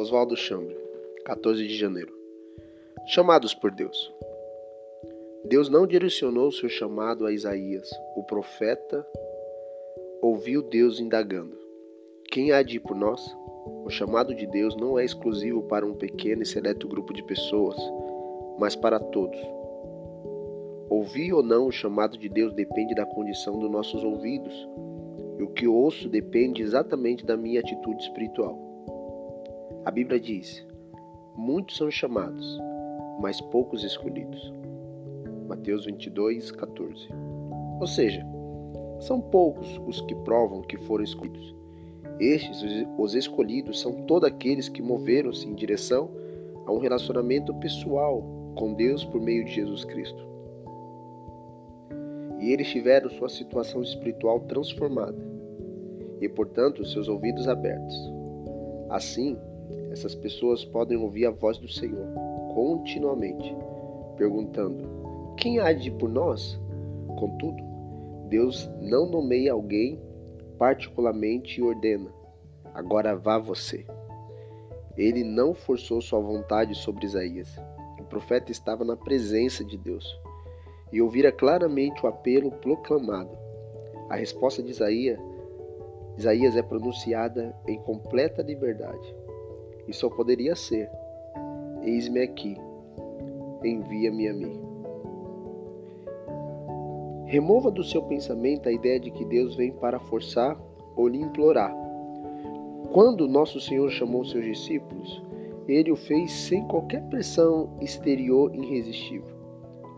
Oswaldo Chambre, 14 de janeiro. Chamados por Deus. Deus não direcionou seu chamado a Isaías, o profeta. Ouviu Deus indagando: Quem há de ir por nós? O chamado de Deus não é exclusivo para um pequeno e seleto grupo de pessoas, mas para todos. Ouvir ou não o chamado de Deus depende da condição dos nossos ouvidos, e o que ouço depende exatamente da minha atitude espiritual. A Bíblia diz: Muitos são chamados, mas poucos escolhidos. Mateus 22, 14. Ou seja, são poucos os que provam que foram escolhidos. Estes, os escolhidos, são todos aqueles que moveram-se em direção a um relacionamento pessoal com Deus por meio de Jesus Cristo. E eles tiveram sua situação espiritual transformada e, portanto, seus ouvidos abertos. Assim, essas pessoas podem ouvir a voz do Senhor continuamente, perguntando: Quem há de ir por nós? Contudo, Deus não nomeia alguém particularmente e ordena: Agora vá você. Ele não forçou sua vontade sobre Isaías. O profeta estava na presença de Deus e ouvira claramente o apelo proclamado. A resposta de Isaías, Isaías é pronunciada em completa liberdade e só poderia ser: Eis-me aqui, envia-me a mim. Remova do seu pensamento a ideia de que Deus vem para forçar ou lhe implorar. Quando nosso Senhor chamou seus discípulos, ele o fez sem qualquer pressão exterior irresistível.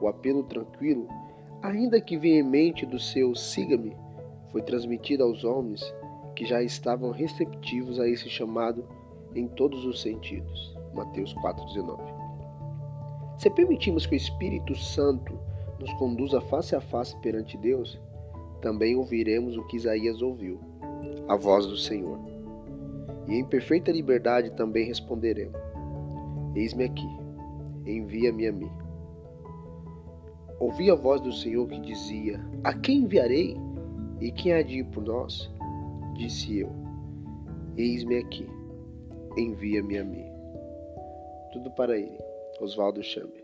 O apelo tranquilo, ainda que veemente, do seu siga-me foi transmitido aos homens que já estavam receptivos a esse chamado em todos os sentidos. Mateus 4,19. Se permitirmos que o Espírito Santo nos conduza face a face perante Deus, também ouviremos o que Isaías ouviu, a voz do Senhor. E em perfeita liberdade também responderemos: Eis-me aqui, envia-me a mim. Ouvi a voz do Senhor que dizia: A quem enviarei? E quem há de ir por nós? Disse eu: Eis-me aqui envia-me a mim. Tudo para ele. Oswaldo Chame.